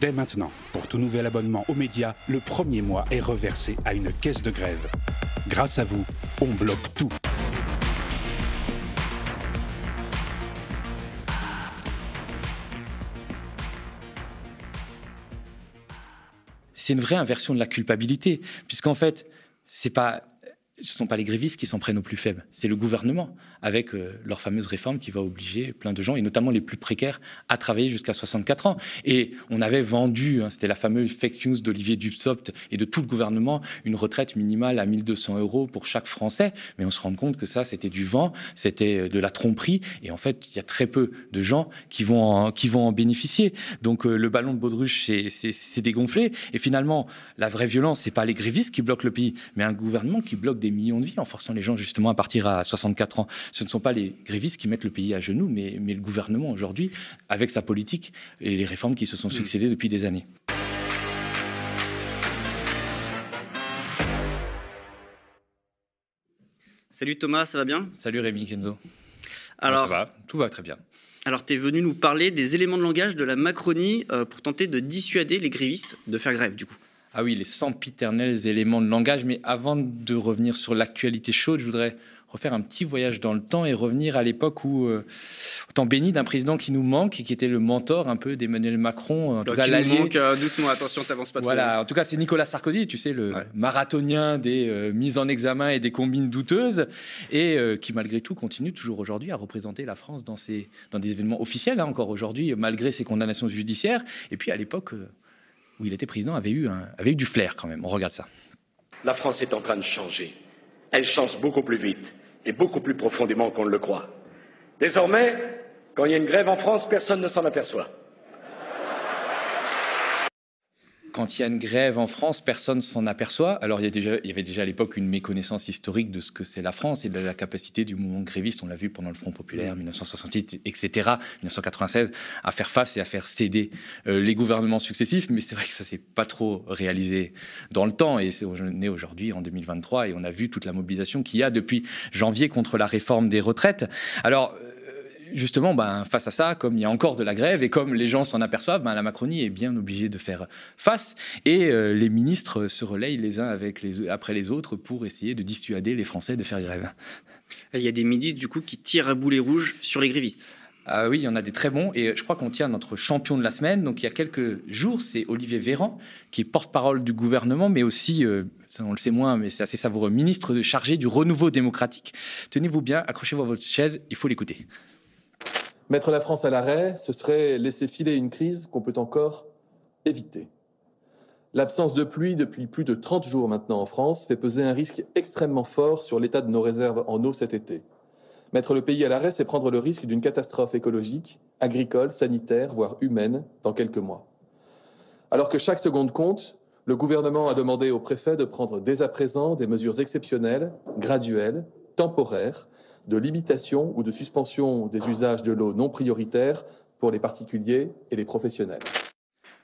Dès maintenant, pour tout nouvel abonnement aux médias, le premier mois est reversé à une caisse de grève. Grâce à vous, on bloque tout. C'est une vraie inversion de la culpabilité, puisqu'en fait, c'est pas ce ne sont pas les grévistes qui s'en prennent aux plus faibles, c'est le gouvernement, avec euh, leur fameuse réforme qui va obliger plein de gens, et notamment les plus précaires, à travailler jusqu'à 64 ans. Et on avait vendu, hein, c'était la fameuse fake news d'Olivier Dussopt et de tout le gouvernement, une retraite minimale à 1200 euros pour chaque Français. Mais on se rend compte que ça, c'était du vent, c'était euh, de la tromperie, et en fait, il y a très peu de gens qui vont en, qui vont en bénéficier. Donc euh, le ballon de baudruche c'est dégonflé, et finalement, la vraie violence, c'est pas les grévistes qui bloquent le pays, mais un gouvernement qui bloque des millions de vies en forçant les gens justement à partir à 64 ans. Ce ne sont pas les grévistes qui mettent le pays à genoux, mais, mais le gouvernement aujourd'hui, avec sa politique et les réformes qui se sont succédées depuis des années. Salut Thomas, ça va bien? Salut Rémi Kenzo. Alors, ça va, tout va très bien. Alors, tu es venu nous parler des éléments de langage de la Macronie euh, pour tenter de dissuader les grévistes de faire grève, du coup. Ah oui, les sempiternels éléments de langage. Mais avant de revenir sur l'actualité chaude, je voudrais refaire un petit voyage dans le temps et revenir à l'époque où, euh, au temps béni d'un président qui nous manque et qui était le mentor un peu d'Emmanuel Macron. En tout cas, l'allié. manque, euh, doucement, attention, t'avances pas trop. Voilà, en tout cas, c'est Nicolas Sarkozy, tu sais, le marathonien des euh, mises en examen et des combines douteuses, et qui, malgré tout, continue toujours aujourd'hui à représenter la France dans, dans des événements officiels, hein, encore aujourd'hui, malgré ses condamnations judiciaires. Et puis, à l'époque où il était président, avait eu, avait eu du flair quand même. On regarde ça. La France est en train de changer. Elle change beaucoup plus vite et beaucoup plus profondément qu'on ne le croit. Désormais, quand il y a une grève en France, personne ne s'en aperçoit. Quand il y a une grève en France, personne s'en aperçoit. Alors, il y, déjà, il y, avait déjà à l'époque une méconnaissance historique de ce que c'est la France et de la capacité du mouvement gréviste, on l'a vu pendant le Front populaire, 1968, etc., 1996, à faire face et à faire céder euh, les gouvernements successifs. Mais c'est vrai que ça s'est pas trop réalisé dans le temps. Et on est aujourd'hui en 2023 et on a vu toute la mobilisation qu'il y a depuis janvier contre la réforme des retraites. Alors, justement, ben, face à ça, comme il y a encore de la grève et comme les gens s'en aperçoivent, ben, la Macronie est bien obligée de faire face. Et euh, les ministres se relayent les uns avec les, après les autres pour essayer de dissuader les Français de faire grève. Il y a des ministres du coup qui tirent à boulet rouge sur les grévistes. Ah oui, il y en a des très bons et je crois qu'on tient notre champion de la semaine. Donc il y a quelques jours, c'est Olivier Véran qui est porte-parole du gouvernement, mais aussi, euh, on le sait moins, mais c'est assez savoureux, ministre chargé du renouveau démocratique. Tenez-vous bien, accrochez-vous à votre chaise, il faut l'écouter. Mettre la France à l'arrêt, ce serait laisser filer une crise qu'on peut encore éviter. L'absence de pluie depuis plus de 30 jours maintenant en France fait peser un risque extrêmement fort sur l'état de nos réserves en eau cet été. Mettre le pays à l'arrêt, c'est prendre le risque d'une catastrophe écologique, agricole, sanitaire, voire humaine dans quelques mois. Alors que chaque seconde compte, le gouvernement a demandé au préfet de prendre dès à présent des mesures exceptionnelles, graduelles, temporaires, de limitation ou de suspension des usages de l'eau non prioritaires pour les particuliers et les professionnels.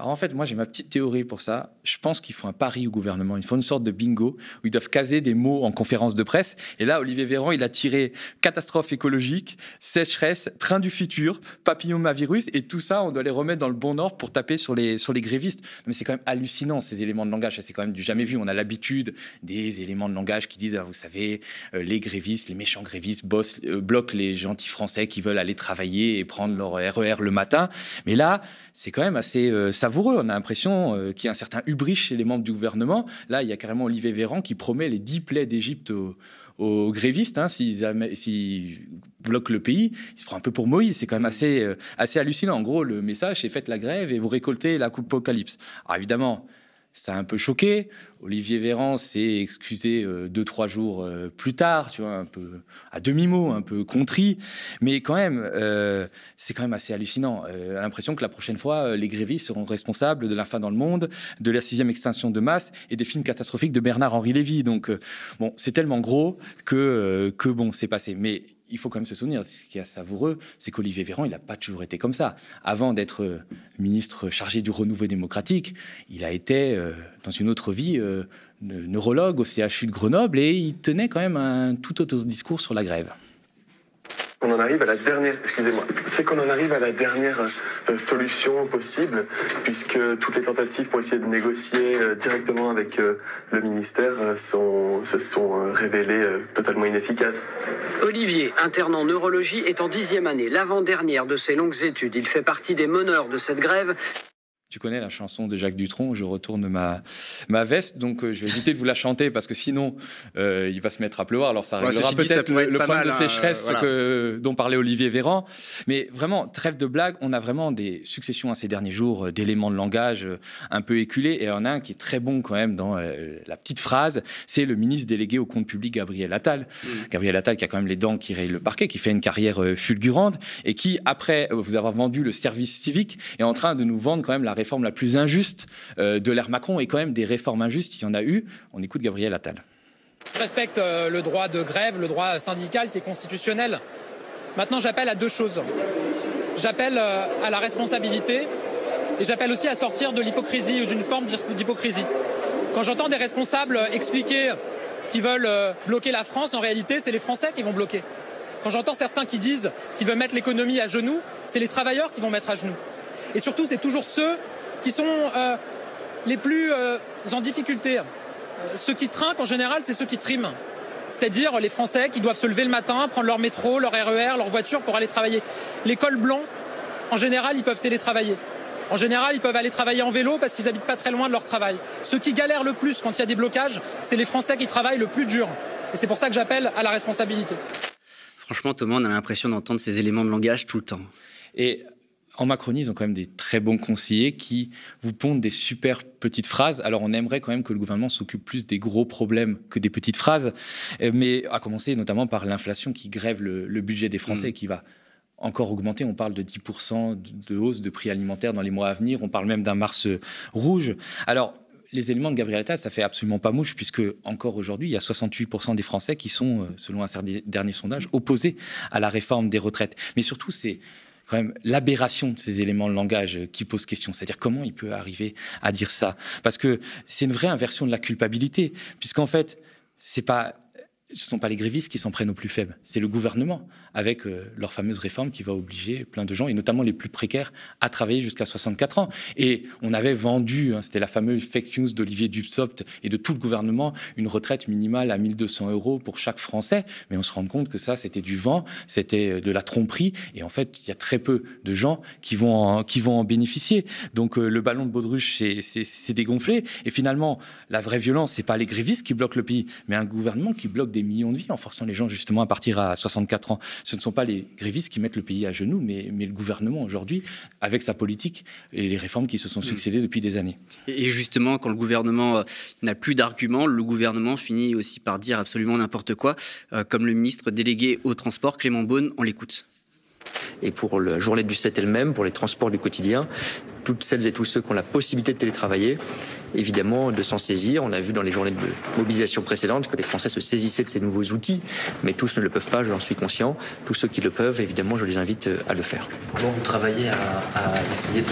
Alors en fait, moi j'ai ma petite théorie pour ça. Je pense qu'il faut un pari au gouvernement. Il faut une sorte de bingo où ils doivent caser des mots en conférence de presse. Et là, Olivier Véran, il a tiré catastrophe écologique, sécheresse, train du futur, papillomavirus, et tout ça, on doit les remettre dans le bon ordre pour taper sur les, sur les grévistes. Mais c'est quand même hallucinant ces éléments de langage. C'est quand même du jamais vu. On a l'habitude des éléments de langage qui disent, ah, vous savez, euh, les grévistes, les méchants grévistes bossent, euh, bloquent les gentils Français qui veulent aller travailler et prendre leur RER e le matin. Mais là, c'est quand même assez euh, On a l'impression euh, qu'il y a un certain hubris chez les membres du gouvernement. Là, il y a carrément Olivier Véran qui promet les dix plaies d'Égypte aux, grévistes. Hein, S'ils bloquent le pays, il se prend un peu pour Moïse. C'est quand même assez, euh, assez hallucinant. En gros, le message, c'est faites la grève et vous récoltez la coupe apocalypse. Alors évidemment, ça a un peu choqué. Olivier Véran s'est excusé euh, deux, trois jours euh, plus tard, tu vois, un peu à demi-mot, un peu contrit. Mais quand même, euh, c'est quand même assez hallucinant. l'impression que la prochaine fois, les grévistes seront responsables de la fin dans le monde, de la sixième extinction de masse et des films catastrophiques de Bernard-Henri Lévy. Donc, bon, c'est tellement gros que, que bon, c'est passé. Mais il faut quand même se souvenir, ce qui est savoureux, c'est qu'Olivier Véran, il n'a pas toujours été comme ça. Avant d'être euh, ministre chargé du renouveau démocratique, il a été, euh, dans une autre vie, euh, neurologue au CHU de Grenoble et il tenait quand même un tout autre discours sur la grève. On en arrive à la dernière, c'est qu'on en arrive à la dernière euh, solution possible, puisque toutes les tentatives pour essayer de négocier euh, directement avec euh, le ministère se sont révélées totalement inefficaces. Olivier, interne en neurologie, est en dixième année, l'avant-dernière de ses longues études. Il fait partie des meneurs de cette grève. Tu connais la chanson de Jacques Dutronc, je retourne ma, ma veste, donc euh, je vais éviter de vous la chanter parce que sinon euh, il va se mettre à pleuvoir. Alors ça réglera peut-être le, problème de hein, sécheresse que, dont parlait Olivier Véran. Mais vraiment, trêve de blague, on a vraiment des successions à ces derniers jours euh, d'éléments de langage un peu éculés. Et en a un qui est très bon quand même dans la petite phrase, c'est le ministre délégué au compte public Gabriel Attal. Mmh. Gabriel Attal qui a quand même les dents qui rayent le parquet, qui fait une carrière fulgurante et qui, après vous avoir vendu le service civique, est en train de nous vendre quand même la réforme la plus injuste euh, de l'ère Macron et quand même des réformes injustes, il y en a eu. On écoute Gabriel Attal. Je respecte euh, le droit de grève, le droit syndical qui est constitutionnel. Maintenant, j'appelle à deux choses. J'appelle euh, à la responsabilité et j'appelle aussi à sortir de l'hypocrisie ou d'une forme d'hypocrisie. Quand j'entends des responsables expliquer qu'ils veulent bloquer la France, en réalité, c'est les Français qui vont bloquer. Quand j'entends certains qui disent qu'ils veulent mettre l'économie à genoux, c'est les travailleurs qui vont mettre à genoux. Et surtout, c'est toujours ceux qui sont euh, les plus euh, en difficulté. Euh, ceux qui trinquent, en général, c'est ceux qui triment. C'est-à-dire les Français qui doivent se lever le matin, prendre leur métro, leur RER, leur voiture pour aller travailler. Les cols blancs, en général, ils peuvent télétravailler. En général, ils peuvent aller travailler en vélo parce qu'ils habitent pas très loin de leur travail. Ceux qui galèrent le plus quand il y a des blocages, c'est les Français qui travaillent le plus dur. Et c'est pour ça que j'appelle à la responsabilité. Franchement, Thomas, on a l'impression d'entendre ces éléments de langage tout le temps. Et en Macronie, ils ont quand même des très bons conseillers qui vous pondent des super petites phrases. Alors, on aimerait quand même que le gouvernement s'occupe plus des gros problèmes que des petites phrases, euh, mais à commencer notamment par l'inflation qui grève le, budget des Français et mm. qui va encore augmenter. On parle de 10% de hausse de prix alimentaires dans les mois à venir. On parle même d'un mars rouge. Alors, les éléments de Gabriel Attal, ça fait absolument pas mouche, puisque encore aujourd'hui, il y a 68% des Français qui sont, euh, selon un dernier sondage, opposés à la réforme des retraites. Mais surtout, c'est quand même l'aberration de ces éléments de langage qui pose question. C'est-à-dire comment il peut arriver à dire ça? Parce que c'est une vraie inversion de la culpabilité, puisqu'en fait, c'est pas ce ne sont pas les grévistes qui s'en prennent aux plus faibles, c'est le gouvernement, avec euh, leur fameuse réforme qui va obliger plein de gens, et notamment les plus précaires, à travailler jusqu'à 64 ans. Et on avait vendu, hein, c'était la fameuse fake news d'Olivier Dussopt et de tout le gouvernement, une retraite minimale à 1200 euros pour chaque Français, mais on se rend compte que ça, c'était du vent, c'était euh, de la tromperie, et en fait, il y a très peu de gens qui vont en, qui vont en bénéficier. Donc euh, le ballon de baudruche c'est dégonflé, et finalement, la vraie violence, c'est pas les grévistes qui bloquent le pays, mais un gouvernement qui bloque des millions de vies en forçant les gens justement à partir à 64 ans. Ce ne sont pas les grévistes qui mettent le pays à genoux, mais, mais le gouvernement aujourd'hui, avec sa politique et les réformes qui se sont succédées depuis des années. Et justement, quand le gouvernement euh, n'a plus d'arguments, le gouvernement finit aussi par dire absolument n'importe quoi, euh, comme le ministre délégué au transport, Clément Beaune, on l'écoute. Et pour la journée du 7 elle-même, pour les transports du quotidien, toutes celles et tous ceux qui ont la possibilité de télétravailler, évidemment, de s'en saisir. On a vu dans les journées de mobilisation précédentes que les Français se saisissaient de ces nouveaux outils, mais tous ne le peuvent pas, j'en suis conscient. Tous ceux qui le peuvent, évidemment, je les invite euh, à le faire. Comment vous travaillez à, essayer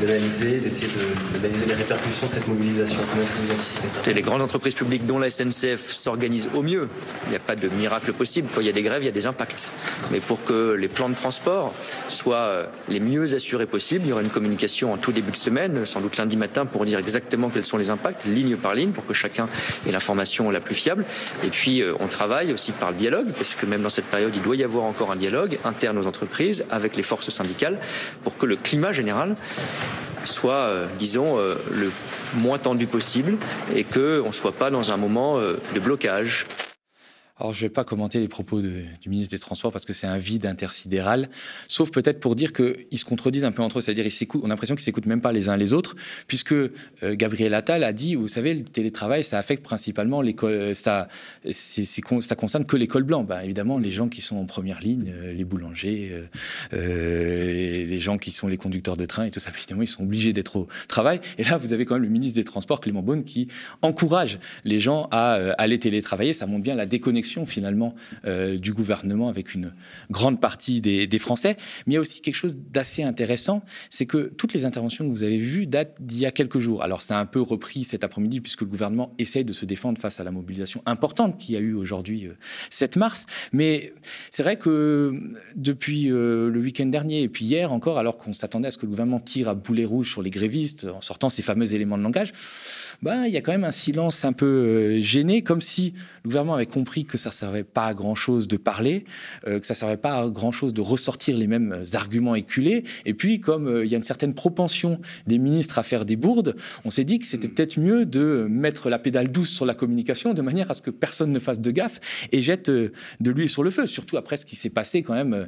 d'analyser, d'essayer d'analyser les répercussions de cette mobilisation? Comment est-ce que vous anticipez ça? Les grandes entreprises publiques, dont la SNCF, s'organisent au mieux. Il n'y a pas de miracle possible. Quand il y a des grèves, il y a des impacts. Mais pour que les plans de transport soient euh, les mieux assurés possibles, il y aura une communication en tout début de semaine, sans doute lundi matin, pour dire exactement quels sont les impacts, ligne par ligne, pour que chacun ait l'information la plus fiable. Et puis, euh, on travaille aussi par le dialogue, parce que même dans cette période, il doit y avoir encore un dialogue interne aux entreprises, avec les forces syndicales, pour que le climat général soit, euh, disons, euh, le moins tendu possible et qu'on ne soit pas dans un moment de blocage. Alors, je ne vais pas commenter les propos du ministre des Transports parce que c'est un vide intersidéral, sauf peut-être pour dire qu'ils se contredisent un peu entre eux. C'est-à-dire, on a l'impression qu'ils s'écoutent même pas les uns les autres, puisque euh, Gabriel Attal a dit, vous savez, le télétravail, ça affecte principalement l'école, euh, ça, ça concerne que l'école blanche. Ben, évidemment, les gens qui sont en première ligne, euh, les boulangers, les gens qui sont les conducteurs de train et tout ça, évidemment, ils sont obligés d'être au travail. Et là, vous avez quand même le ministre des Transports, Clément Beaune, qui encourage les gens à aller télétravailler. Ça montre bien la déconnexion déconnexion finalement euh, du gouvernement avec une grande partie des, Français. Mais il y a aussi quelque chose d'assez intéressant, c'est que toutes les interventions que vous avez vues datent d'il y a quelques jours. Alors c'est un peu repris cet après-midi puisque le gouvernement essaye de se défendre face à la mobilisation importante qu'il y a eu aujourd'hui 7 mars. Mais c'est vrai que depuis le week-end dernier et puis hier encore, alors qu'on s'attendait à ce que le gouvernement tire à boulet rouge sur les grévistes en sortant ces fameux éléments de langage, bah, il y a quand même un silence un peu euh, gêné, comme si le gouvernement avait compris que ça ne servait pas à grand-chose de parler, euh, que ça ne servait pas à grand-chose de ressortir les mêmes arguments éculés. Et puis, comme euh, il y a une certaine propension des ministres à faire des bourdes, on s'est dit que c'était peut-être mieux de mettre la pédale douce sur la communication de manière à ce que personne ne fasse de gaffe et jette de l'huile sur le feu. Surtout après ce qui s'est passé quand même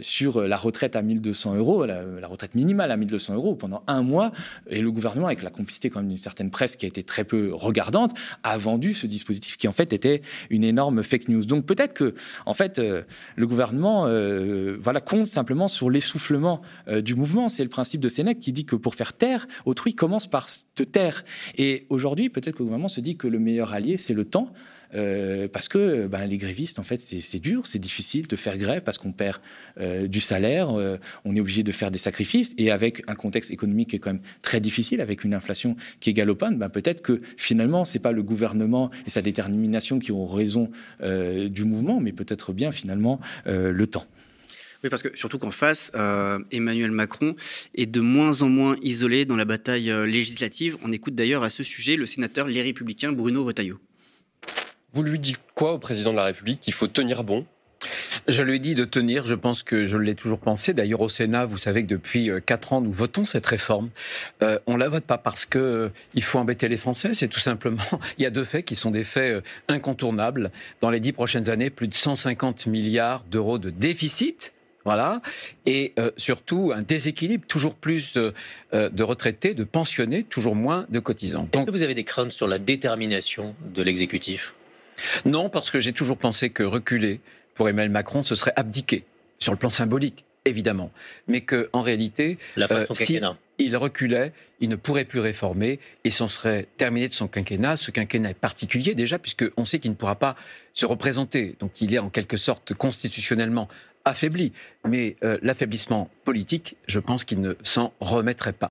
sur la retraite à 1200 euros, la, la retraite minimale à 1200 euros pendant un mois. Et le gouvernement, avec la complicité quand même d'une certaine presse qui a été très peu regardante, a vendu ce dispositif qui en fait était une énorme fake news. Donc peut-être que en fait euh, le gouvernement euh, voilà compte simplement sur l'essoufflement euh, du mouvement. C'est le principe de Sénèque qui dit que pour faire taire autrui commence par te taire. Et aujourd'hui peut-être que le gouvernement se dit que le meilleur allié c'est le temps. Euh, parce que ben, les grévistes, en fait, c'est dur, c'est difficile de faire grève parce qu'on perd euh, du salaire, euh, on est obligé de faire des sacrifices, et avec un contexte économique qui est quand même très difficile, avec une inflation qui est galopante, ben, peut-être que finalement, c'est pas le gouvernement et sa détermination qui ont raison du mouvement, mais peut-être bien finalement le temps. Oui, parce que surtout qu'en face, Emmanuel Macron est de moins en moins isolé dans la bataille législative. On écoute d'ailleurs à ce sujet le sénateur Les Républicains Bruno Retailleau. Vous lui dites quoi au président de la République Qu'il faut tenir bon je lui ai dit de tenir, je pense que je l'ai toujours pensé. D'ailleurs, au Sénat, vous savez que depuis euh, quatre ans, nous votons cette réforme. Euh, on ne la vote pas parce qu'il euh, il faut embêter les Français, c'est tout simplement, il y a deux faits qui sont des faits incontournables. Dans les dix prochaines années, plus de 150 milliards d'euros de déficit voilà. Et surtout, un déséquilibre, toujours plus de retraités, de pensionnés, toujours moins de cotisants. Est-ce que vous avez des craintes sur la détermination de l'exécutif? Non, parce que j'ai toujours pensé que reculer pour Emmanuel Macron, ce serait abdiquer, sur le plan symbolique, évidemment. Mais qu'en réalité, La euh, si il reculait, il ne pourrait plus réformer et s'en serait terminé de son quinquennat. Ce quinquennat est particulier déjà, puisqu'on sait qu'il ne pourra pas se représenter. Donc il est en quelque sorte constitutionnellement affaibli. Mais euh, l'affaiblissement politique, je pense qu'il ne s'en remettrait pas.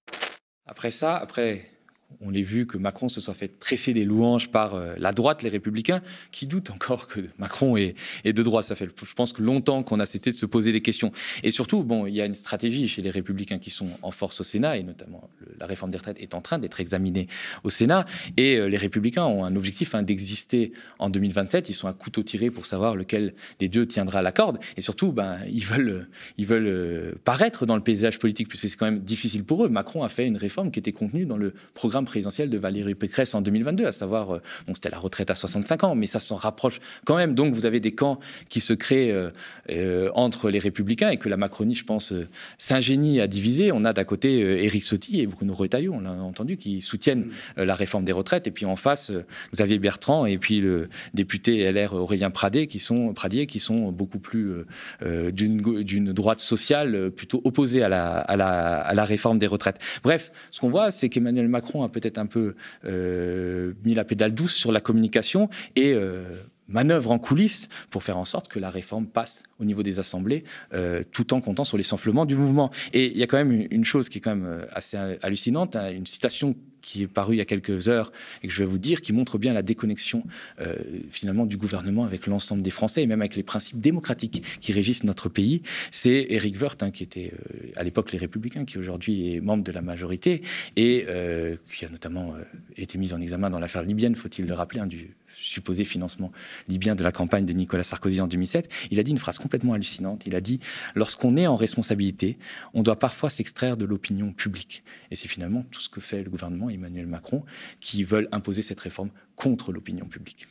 Après ça, après on l'a vu que Macron se soit fait tresser des louanges par euh, la droite, les républicains, qui doutent encore que Macron est, de droite. Ça fait, je pense, longtemps qu'on a cessé de se poser des questions. Et surtout, bon, il y a une stratégie chez les républicains qui sont en force au Sénat, et notamment la réforme des retraites est en train d'être examinée au Sénat. Et euh, les républicains ont un objectif hein, d'exister en 2027. Ils sont à couteau tiré pour savoir lequel des deux tiendra la corde. Et surtout, ben, ils veulent, ils veulent euh, paraître dans le paysage politique, puisque c'est quand même difficile pour eux. Macron a fait une réforme qui était contenue dans le programme présidentielle de Valérie Pécresse en 2022, à savoir, euh, c'était la retraite à 65 ans, mais ça s'en rapproche quand même. Donc vous avez des camps qui se créent euh, euh, entre les républicains et que la Macronie, je pense, s'ingénie à diviser. On a d'à côté Éric Sotti et Bruno Retailleau, on l'a entendu, qui soutiennent la réforme des retraites. Et puis en face, Xavier Bertrand et puis le député LR Aurélien Pradé, qui sont, Pradier, qui sont beaucoup plus d'une droite sociale plutôt opposée à la, à, la, à la réforme des retraites. Bref, ce qu'on voit, c'est qu'Emmanuel Macron a peut-être un peu euh, mis la pédale douce sur la communication et euh, manœuvre en coulisses pour faire en sorte que la réforme passe au niveau des assemblées, euh, tout en comptant sur les du mouvement. Et il y a quand même une chose qui est quand même assez hallucinante, hein, une citation qui est paru il y a quelques heures et que je vais vous dire, qui montre bien la déconnexion euh, finalement du gouvernement avec l'ensemble des Français et même avec les principes démocratiques qui régissent notre pays. C'est Éric Woerth, hein, qui était euh, à l'époque les Républicains, qui aujourd'hui est membre de la majorité et euh, qui a notamment été mis en examen dans l'affaire libyenne, faut-il le rappeler, hein, du supposé financement libyen de la campagne de Nicolas Sarkozy en 2007, il a dit une phrase complètement hallucinante. Il a dit Lorsqu'on est en responsabilité, on doit parfois s'extraire de l'opinion publique. Et c'est finalement tout ce que fait le gouvernement Emmanuel Macron, qui veulent imposer cette réforme contre l'opinion publique.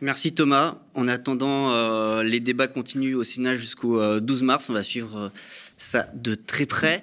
Merci Thomas. En attendant, euh, les débats continuent au Sénat jusqu'au 12 euh, mars. On va suivre euh, ça de très près.